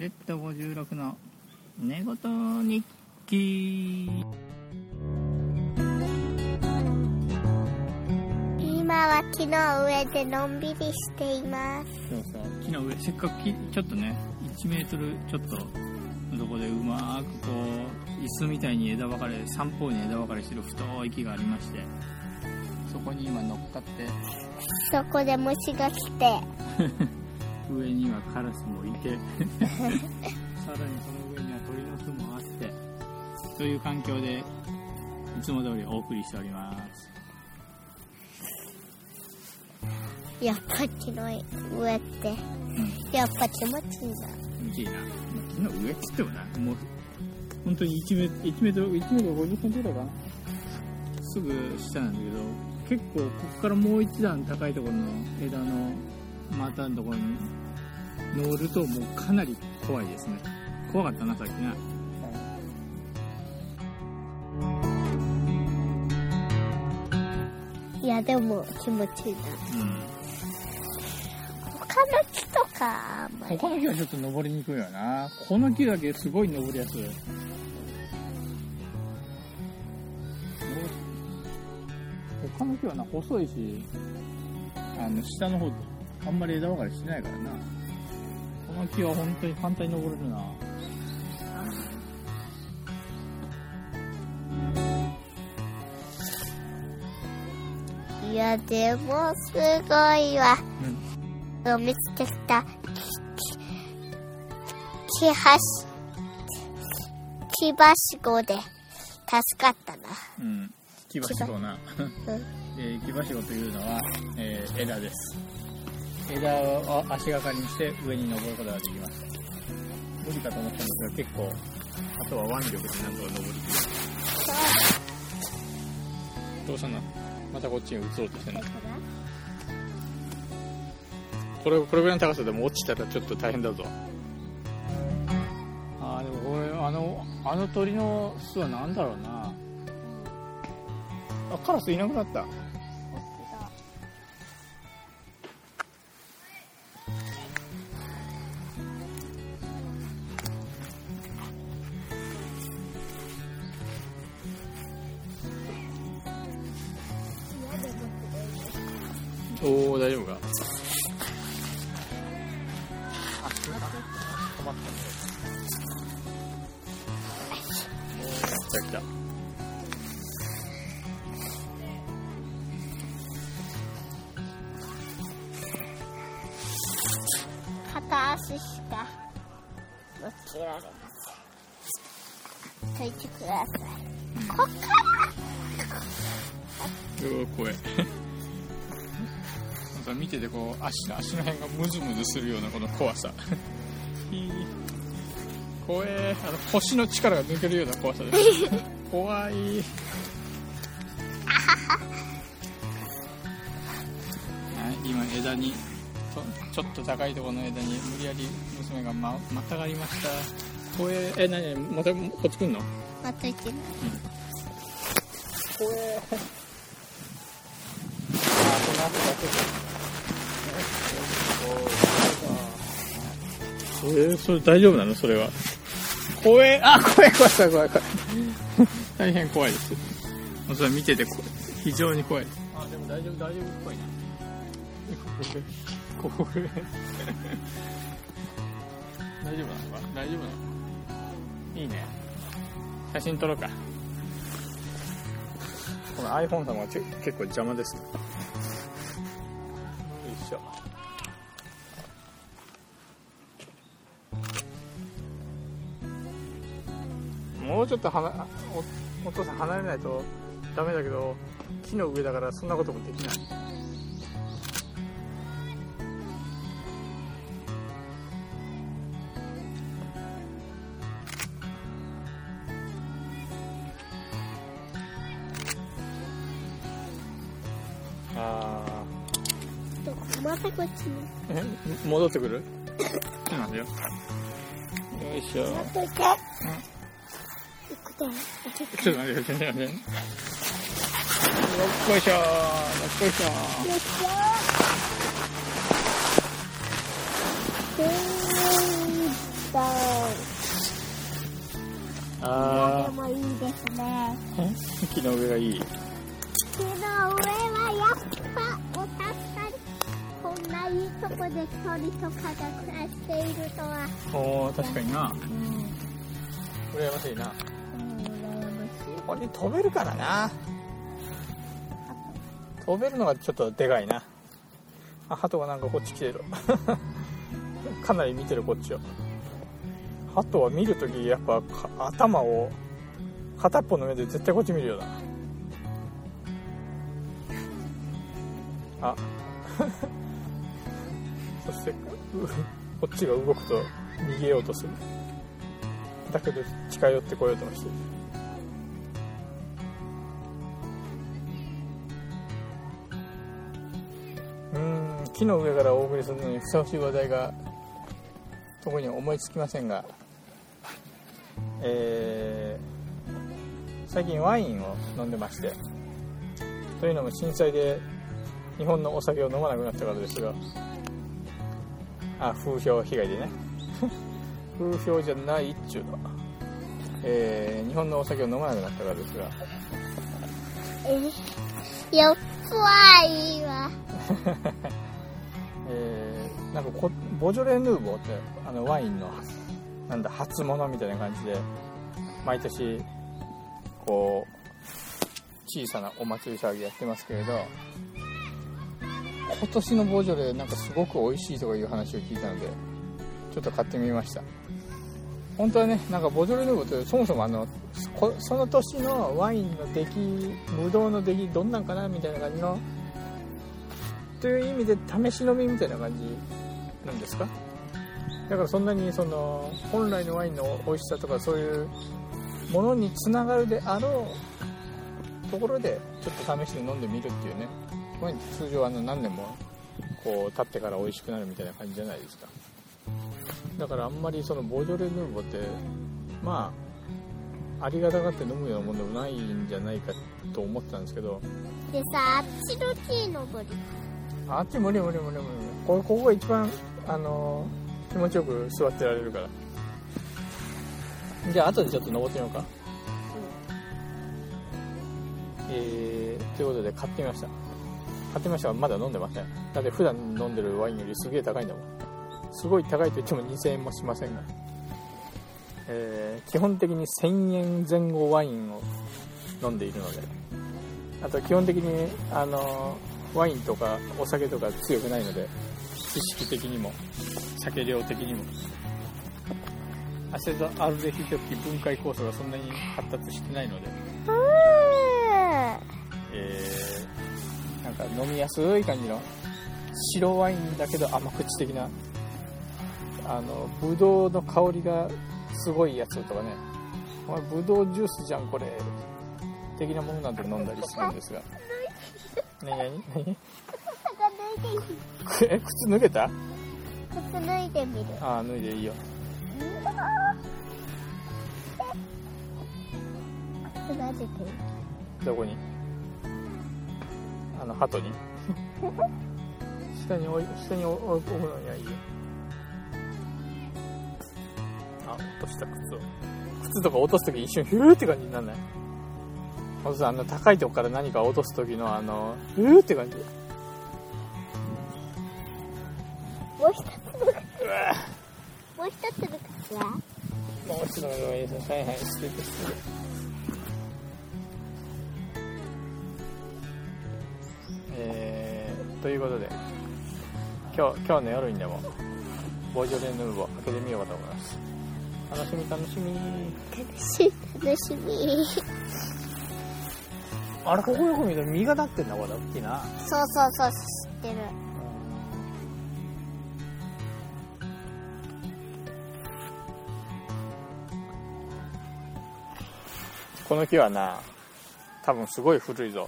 レッド56の寝言日記。今は木の上でのんびりしています。そうそう木の上。せっかく木ちょっとね1メートルちょっとのとこでうまくこう椅子みたいに枝分かれ三方に枝分かれしてる太い木がありまして。そこに今乗っかって。そこで虫が来て 上にはカラスもいて さらにその上には鳥の巣もあってという環境でいつも通りお送りしております。やっぱ木の上ってやっぱ気持ちいいな。気持ちいいな。木の上っつってもなもう本当に1メ1メートル1メートル50センチぐらいかな。すぐ下なんだけど結構ここからもう一段高いところの枝の股のところに乗るともうかなり怖いですね。怖かったなさっきな、いやでも気持ちいいな。うん、他の木とか他の木はちょっと登りにくいよな。この木だけすごい登りやすい。他の木はな細いしあの下の方あんまり枝分かれしてないからな。この木は本当に簡単に登れるな。いやでもすごいわ。うん見つけた。木はし木はしごで。助かったな。うん。木はしごな、うん えー木はしごというのは、えー枝です枝を足がかりにして上に登ることができました無理かと思ったんです。が結構あとは腕力でなんとか登りきるどうしたの？またこっちに移ろうとしてんの？これこれぐらいの高さでも落ちたらちょっと大変だぞ。ああでもこれあのあの鳥の巣は何だろうな。あカラスいなくなったおお大丈夫か？あ止まったおー来た来た片足しか乗せられません。解いてください。こっから。うわ怖いなんか見ててこう足の足の辺がムズムズするようなこの怖さ。怖え。あの腰の力が抜けるような怖さです。怖い。はい今枝にとちょっと高いところの枝に無理やり娘がままたがりました。怖え。え何またこっち来んの？またいてない怖え。あこの後だけえー、それ大丈夫なの？それは。怖えあ怖い怖い怖い怖い。怖い大変怖いです。それ見ててこ非常に怖い。あでも大丈夫大丈夫っぽいな。怖え大丈夫なのか？大丈夫なの？いいね。写真撮ろうか。この iPhone さん結構邪魔ですもうちょっとはなおお父さん離れないとダメだけど木の上だからそんなこともできない。あどこまたこっちにー。え戻ってくる？なんだよ。よいしょちょっと待って、ちょっと待って。よっこいしょー、よっこいしょー。よっしゃー。あでもいいですね。ー木の上がいい木の上はやっぱお助かり。こんないいとこで鳥とかが暮らしているとは。おお確かになうん。羨ましいな。これ飛べるからな。飛べるのがちょっとでかいな。あ鳩がなんかこっち来てる。かなり見てるこっちを。鳩は見るときやっぱ頭を片っぽの目で絶対こっち見るよな。あ。そしてこっちが動くと逃げようとする。だけど近寄ってこようともしてる。木の上からお送りするのにふさわしい話題が特に思いつきませんが、えー最近ワインを飲んでましてというのも震災で日本のお酒を飲まなくなったからですがあ風評被害でね。風評じゃないっちゅうの、えー日本のお酒を飲まなくなったからですが。え、よっ怖いわ。えーなんかこボジョレ・ヌーボーってあのワインのなんだ初物みたいな感じで毎年こう小さなお祭り騒ぎやってますけれど今年のボジョレなんかすごく美味しいとかいう話を聞いたのでちょっと買ってみました。本当はねなんかボジョレ・ヌーボーってそもそもあのその年のワインの出来ブドウの出来どんなんかなみたいな感じのという意味で試し飲みみたいな感じなんですか？だからそんなにその本来のワインの美味しさとかそういうものにつながるであろうところでちょっと試して飲んでみるっていうね。ワインって通常あの何年もこう経ってから美味しくなるみたいな感じじゃないですか。だからあんまりそのボージョレ・ヌーボーってまあありがたがって飲むようなものでもないんじゃないかと思ってたんですけど。でさ、あっちの木登り。あっち無理無理無理無理。これここが一番あの気持ちよく座ってられるから。じゃあ後でちょっと登ってみようか。えー、ということで買ってみました。買ってみましたがまだ飲んでません。だって普段飲んでるワインよりすげえ高いんだもん。すごい高いと言っても2000円もしませんが、えー基本的に1000円前後ワインを飲んでいるので。あと基本的にあのワインとかお酒とか強くないので知識的にも酒量的にも。アセトアルデヒドキ分解酵素がそんなに発達してないので、うえーなんか飲みやすい感じの白ワインだけど甘口的なあのブドウの香りがすごいやつとかね。お前ブドウジュースじゃんこれ。的なものなんて飲んだりするんですが何何何？ん。脱いでいい。え靴脱げた？靴脱いでみる。ああ脱いでいいよ靴なぜてる？どこに？あの鳩に 下に置い下に置置くのにはいいよあ落とした靴を靴とか落とすとき一瞬ヒューって感じになんない？ほんとあの高いとこから何か落とすときのあのヒューって感じ。もう一つのもう一つの靴はもう一度の上ですはいはい捨てて捨てて。えー、ということで今日今日の夜にでもボージョレ・ヌーボー開けてみようかと思います。楽しみ楽しみ。楽しい、楽しみ。あれここよく見ると実がなってんだこれ大きいな。そうそうそう、知ってる。この木はな多分すごい古いぞ。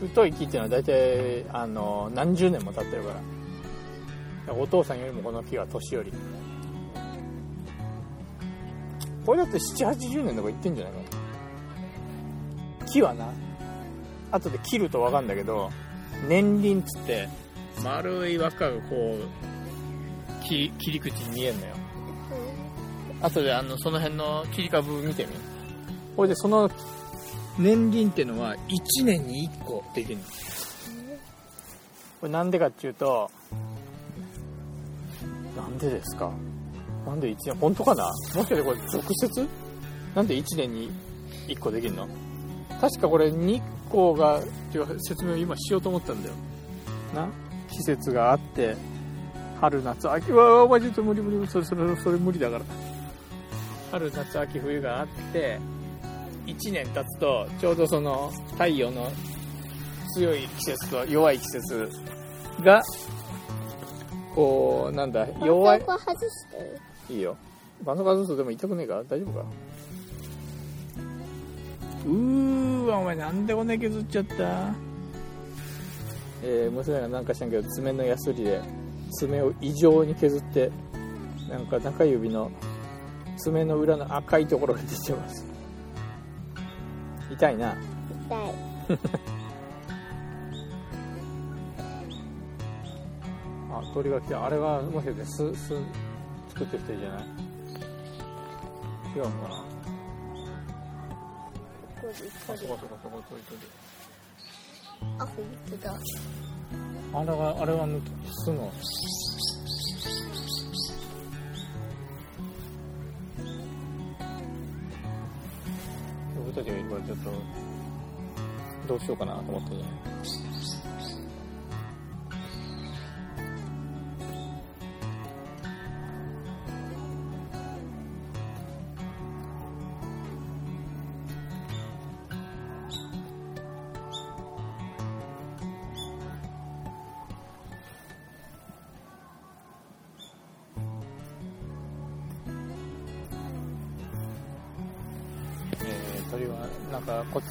太い木っていうのは大体あの何十年も経ってるから。お父さんよりもこの木は年寄り。これだって780年とか言ってんじゃないかな木はな後で切ると分かるんだけど年輪っつって丸い輪っかがこう切切り口に見えるのよ。後であのその辺の切り株見てみ。これでその年輪ってのは1年に1個できるの。これなんでかっていうとなんでですか？なんで1年本当かな？もしかしてこれ直接なんで1年に1個できるの？確かこれ日光がっていう説明を今しようと思ったんだよ。な？季節があって春夏秋はマジで無理無理それそれそれ無理だから。春夏秋冬があって1年経つとちょうどその太陽の強い季節と弱い季節がこうなんだ弱い。いいよ。バンド外すとでも痛くねえか大丈夫か？うーわお前なんで骨削っちゃった？えー、娘がなんかしらんけど爪のヤスリで爪を異常に削ってなんか中指の爪の裏の赤いところが出てます。痛いな。痛い。あ鳥が来た。あれはもしかして巣巣作ってる人じゃない？違うのかな？あそこそこそこ鳥鳥あ本当だ。あれはあれはぬ巣の僕たちがこれちょっとどうしようかなと思ってね。え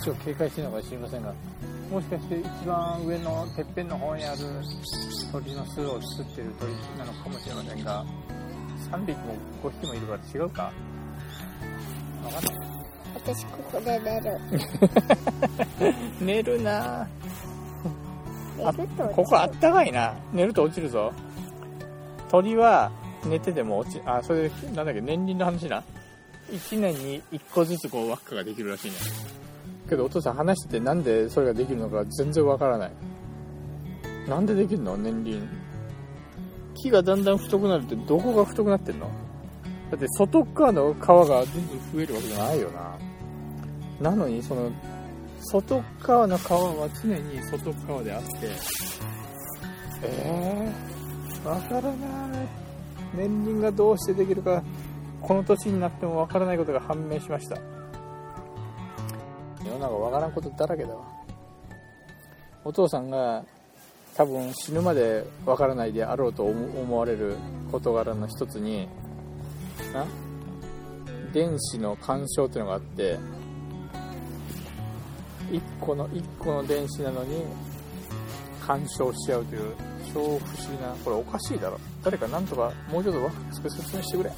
ちを警戒してるのか知りませんがもしかして一番上のてっぺんの方にある鳥の巣を作ってる鳥なのかもしれませんが3匹も5匹もいるから違うか。分かんない私ここで寝る。寝るな。ここあったかいな。寝ると落ちるぞ。鳥は寝てても落ちあそれなんだっけ年輪の話な。1年に1個ずつこう輪っかができるらしいねけどお父さん話しててなんでそれができるのか全然わからない。なんでできるの？年輪。木がだんだん太くなるってどこが太くなってんの？だって外側の皮がどんどん増えるわけじゃないよな。なのにその外側の皮は常に外側であって。えー、わからない。年輪がどうしてできるかこの年になってもわからないことが判明しました。世の中わからんことだらけだわ。お父さんが多分死ぬまでわからないであろうと思われる事柄の一つにな電子の干渉っていうのがあって1個の1個の電子なのに干渉し合うという超不思議なこれおかしいだろ。誰かなんとかもうちょっと分かりやすく説明してくれ。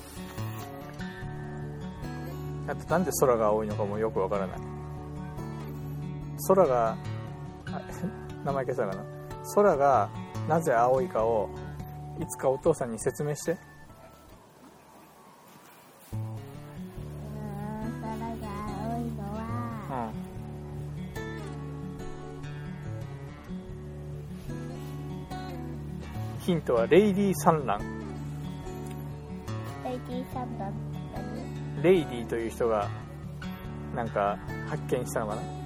あとなんで空が青いのかもよくわからない。空があ名前消したかな空がなぜ青いかをいつかお父さんに説明して。うん。空が青いのはヒントはレイリー散乱レイディーサンダー何レイリーという人がなんか発見したのかな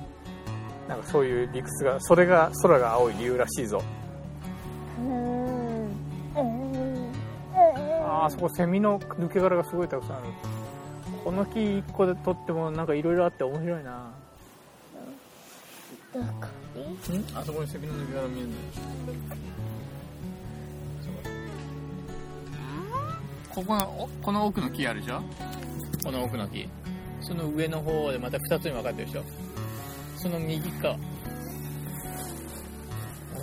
なんかそういう理屈がそれが空が青い理由らしいぞ。うーんあーあそこセミの抜け殻がすごいたくさんあるこの木1個で取ってもなんかいろいろあって面白いな。どこにんあそこにセミの抜け殻見えるのここのおこの奥の木あるでしょ？この奥の木。その上の方でまた2つに分かれてるでしょ？その右側こ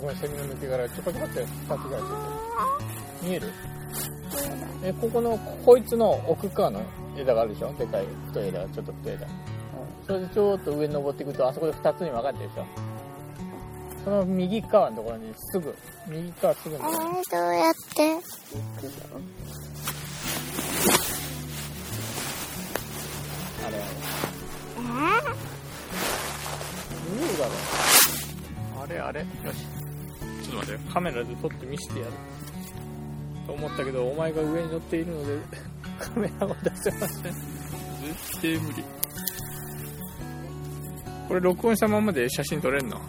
れセミの抜け殻ちょこちょこって2つぐらいついてる。見える？えここのこいつの奥側の枝があるでしょ？でかい太い枝ちょっと太い枝。それでちょっと上に登っていくとあそこで2つに分かれてるでしょ？その右側のところにすぐ右側すぐにえー、どうやって？行くのれよ。し。ちょっと待って。カメラで撮って見せてやる。と思ったけどお前が上に乗っているので カメラを出せません。絶対無理。これ録音したままで写真撮れんの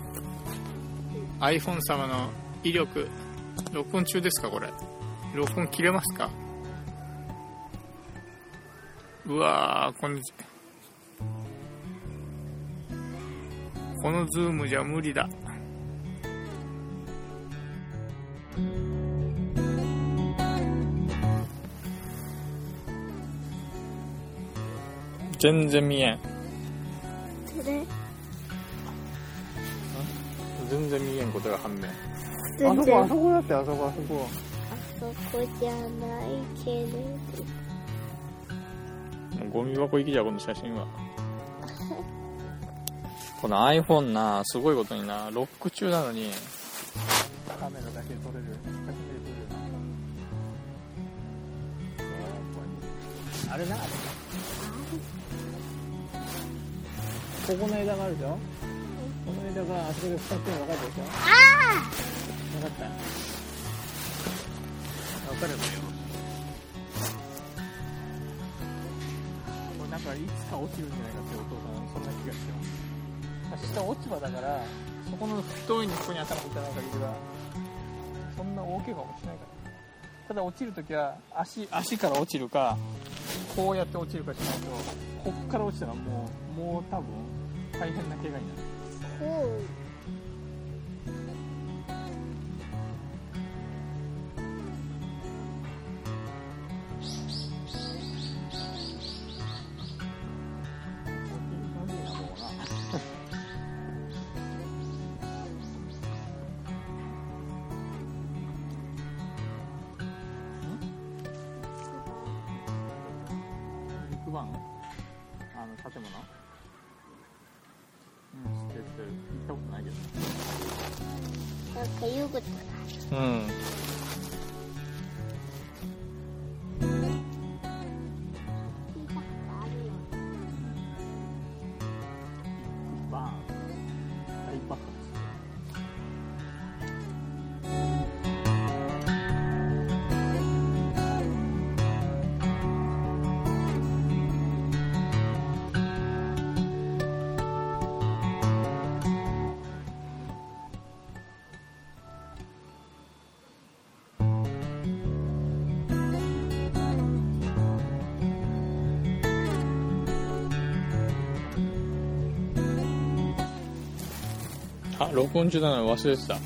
？iPhone 様の威力。録音中ですかこれ。録音切れますか？うわーこのこのズームじゃ無理だ。全然見えん。全然見えんことが判明。あ全そこあ然そこだってあそこあそこ。あそこじゃないけれど。ゴミ箱行きじゃこの写真はこの iPhone なすごいことになロック中なのに。カメラだけ撮れる写真で撮れる。あれなあれ。ここの枝があるでしょ？この枝があそこで使ってるの分かるでしょ？あ分かった分かればいいよ。これなんかいつか落ちるんじゃないかってお父さんそんな気がしてます明日落ち葉だからそこの太いにここに頭打たない限りはそんな大怪我もしないから。ただ落ちるときは足足から落ちるかこうやって落ちるかしないとこっから落ちたらもうもう多分大変な怪我になる建物？うん知ってる知ってる行ったことないけどなんか言うことがどうん。あ録音中な。の忘れてた。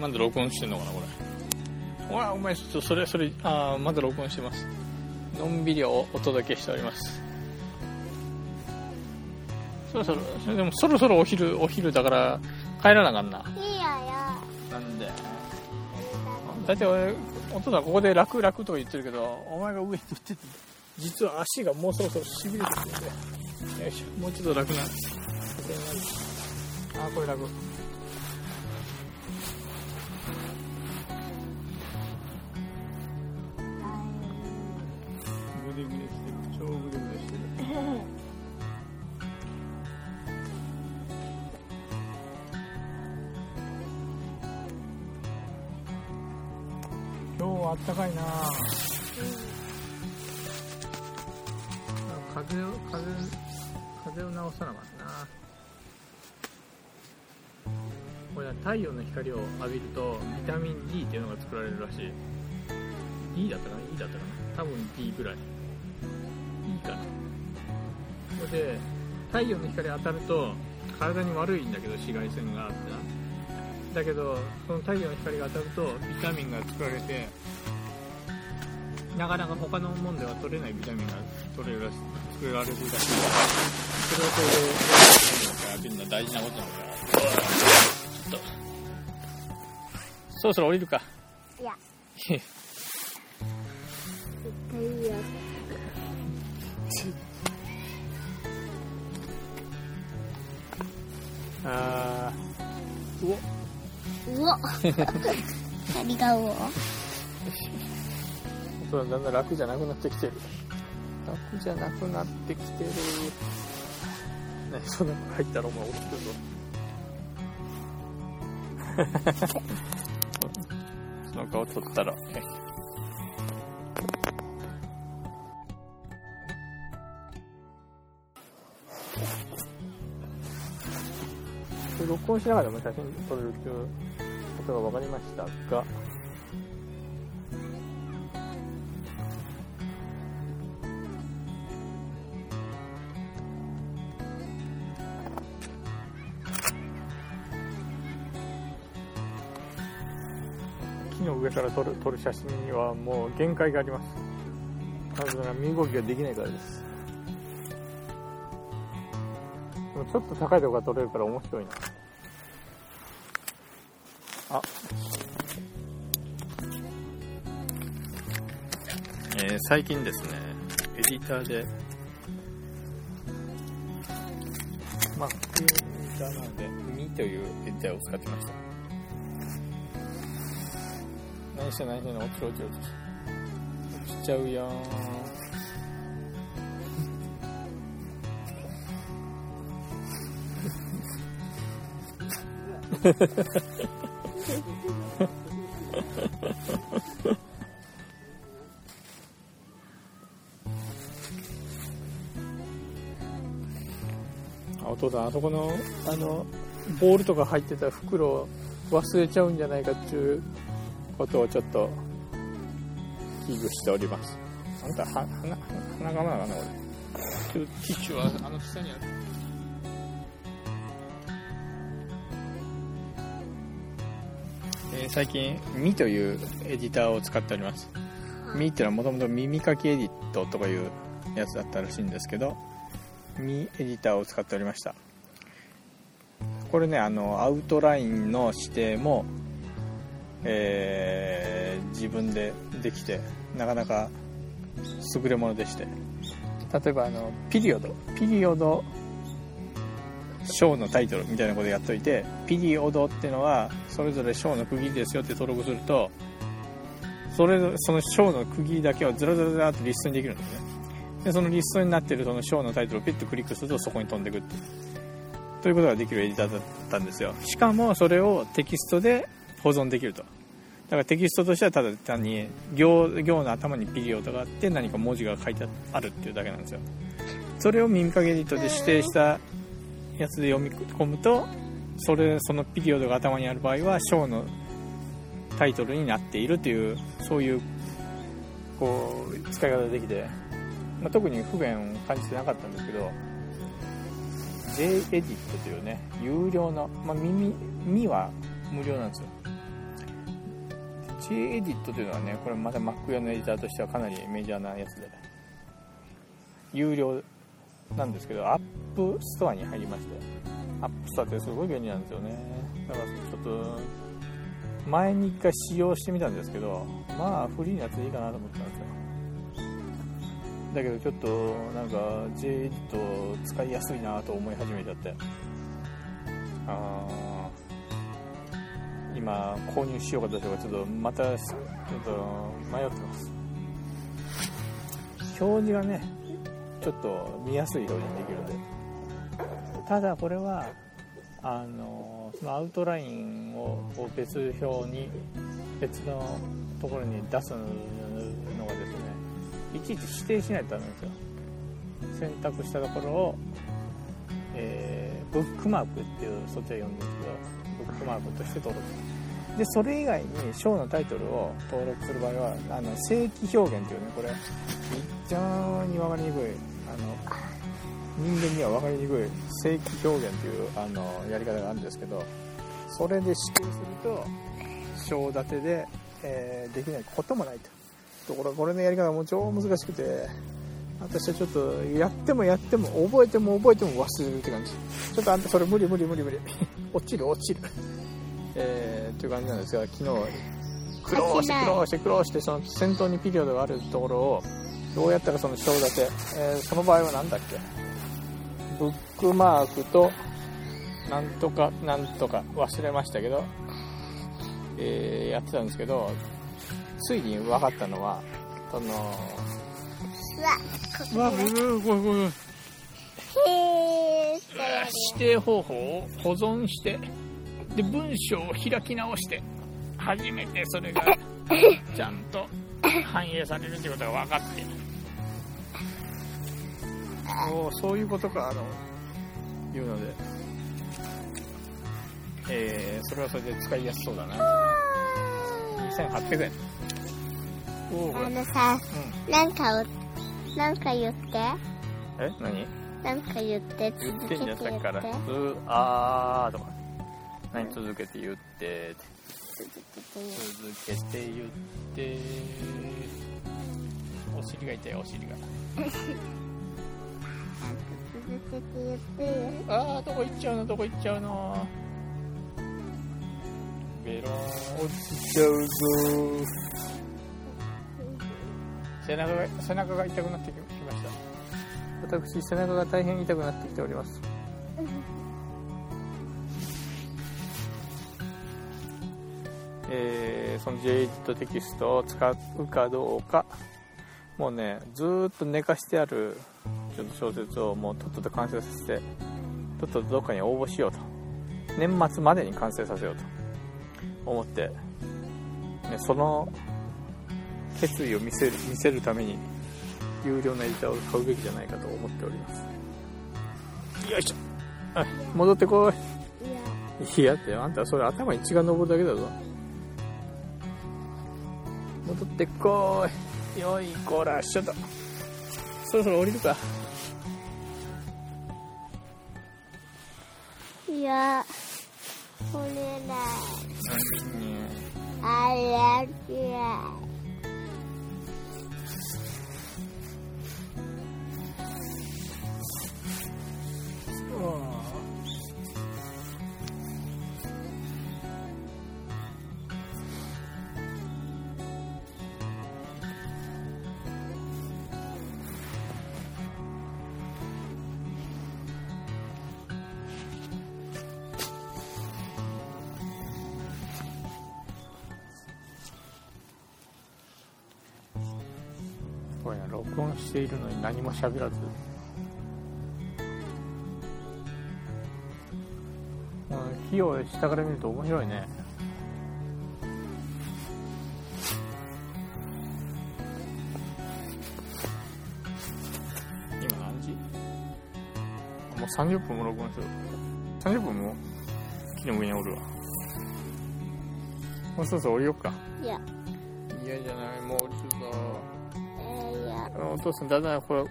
まだ録音してんのかなこれ。うわお前ちょっとそれそれあーまだ録音してます。のんびりおお届けしております。そろそろそれでもそろそろお昼お昼だから帰らなあかんな。いいやよ。なんで？だって俺お父さんここで楽楽とか言ってるけどお前が上に乗ってて実は足がもうそろそろしびれてきてるんで。よいしょもうちょっと楽な。これになるあこれ楽グ。グデグデしてる超グデグデしてる今日はあったかいな。風を風風を直さなかったな。太陽の光を浴びるとビタミン D っていうのが作られるらしい。D だったかな？E だったかな？多分 D ぐらい。E かな。それで太陽の光当たると体に悪いんだけど紫外線があってな。だけどその太陽の光が当たるとビタミンが作られてなかなか他のもんでは取れないビタミンが取れるらし作られるらしい。それをそれで浴びるのは大事なことなんだからちょっと。そろそろ降りるか。いや。絶対いいよあーうお。うお。何がうお？そうだんだん楽じゃなくなってきてる。楽じゃなくなってきてる。ねそんなの入ったらお前落ちてるぞその顔撮ったら、ね録音しながらも写真撮れるということが分かりましたが、の上から撮る撮る写真にはもう限界があります。なぜなら身動きができないからです。でもちょっと高いとこが撮れるから面白いな。あ。えー、最近ですねエディターで。まあエディターなのでミというエディターを使ってました何して何して落ちる落ちる落ちちゃうよ。お父さんあそこのあのボールとか入ってた袋忘れちゃうんじゃないかっていうことをちょっと危惧しております。あんたは鼻鼻がまだなこれティッシュはあの下にある、最近ミというエディターを使っております。ミっていうのはもともと耳かきエディットとかいうやつだったらしいんですけどミエディターを使っておりました。これねあのアウトラインの指定も、えー、自分でできてなかなか優れものでして。例えばあのピリオド。ピリオド。ショーのタイトルみたいなことやっといてピリオドっていうのはそれぞれショーの区切りですよって登録するとそれそのショーの区切りだけをずらずらずらっとリストにできるんですね。でそのリストになっているそのショーのタイトルをピッとクリックするとそこに飛んでいくってということができるエディターだったんですよ。しかもそれをテキストで保存できると。だからテキストとしてはただ単に行行の頭にピリオドがあって何か文字が書いてあるっていうだけなんですよ。それを耳かけエディットで指定したやつで読み込むとそれそのピリオドが頭にある場合はショーのタイトルになっているというそういうこう使い方ができてまあ、特に不便を感じてなかったんですけど J エディットというね有料の、まあ、耳耳は無料なんですよ。J エディットというのはねこれまた Mac 用のエディターとしてはかなりメジャーなやつで。有料なんですけど App Store に入りまして。 App Store ってすごい便利なんですよね。だからちょっと前に一回使用してみたんですけどまあフリーなやつでいいかなと思ったんですよ。だけどちょっとなんか J エディット使いやすいなと思い始めちゃって。あ今購入しようかどうしようかちょっとまたちょっと迷ってます。表示がねちょっと見やすい表示にできるんで。ただこれはあのそのアウトラインを別表に別のところに出すのがですねいちいち指定しないとダメですよ。選択したところを、えー、ブックマークっていうそっちは読んでるんですけどブックマークとして登録。でそれ以外にショーのタイトルを登録する場合はあの正規表現っていうねこれ。非常に分かりにくい。あの人間には分かりにくい。正規表現っていうあのやり方があるんですけどそれで指定すると章立てで、えー、できないこともないと。ところこれのやり方も超難しくて私はちょっとやってもやっても覚えても覚えても忘れるって感じ。ちょっとあんたそれ無理無理無理無理。落ちる落ちる。えー、っていう感じなんですが昨日苦労して苦労して苦労してその先頭にピリオドがあるところをどうやったらその章立て、えー、その場合は何だっけ？ブックマークとなんとかなんとか忘れましたけど、えー、やってたんですけどついに分かったのはそのうわ、わごめ指定方法を保存してで文章を開き直して初めてそれが ちゃんと反映されるってことが分かって。おーそういうことかというので、えーそれはそれで使いやすそうだな。2800円おおあのさ、うなんかを、なんか言って。んえ？何？なんか言って、言続けて言って。ってんじゃんさっきからずあーとか何続けて言って。続けて言って。続けて言って。お尻が痛いお尻が続けて言って。よ。あーどこ行っちゃうの？どこ行っちゃうの？ベロン。落ちちゃうぞ。背中が背中が痛くなってきました私背中が大変痛くなってきております。えーその J とテキストを使うかどうか。もうねずーっと寝かしてあるちょっと小説をもうとっとと完成させてとっととどっかに応募しようと。年末までに完成させようと。思って、ね、その決意を見せる見せるために有料な板を買うべきじゃないかと思っております。よいしょ。あ 戻ってこい。いや、いやってあんたそれ頭に血が上るだけだぞ。戻ってこい。よいこらしょと。そろそろ降りるか。いや、これだ。何あやきや。こしているのに何も喋らず。うん木を下から見ると面白いね。今何時？もう30分も録音してる30分も木の上におるわ。もうそろそろ降りよっか。いや、嫌じゃない。もうお父さんだんだんこれ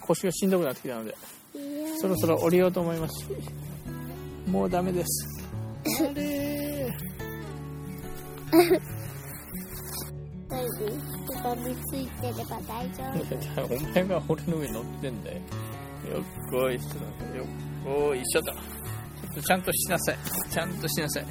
腰がしんどくなってきたので。そろそろ降りようと思います。もうダメです。あれついてれば大丈夫。お前が俺の上に乗ってんだよ。よっこいしょだよっこいしょとちゃんとしなさい。ちゃんとしなさい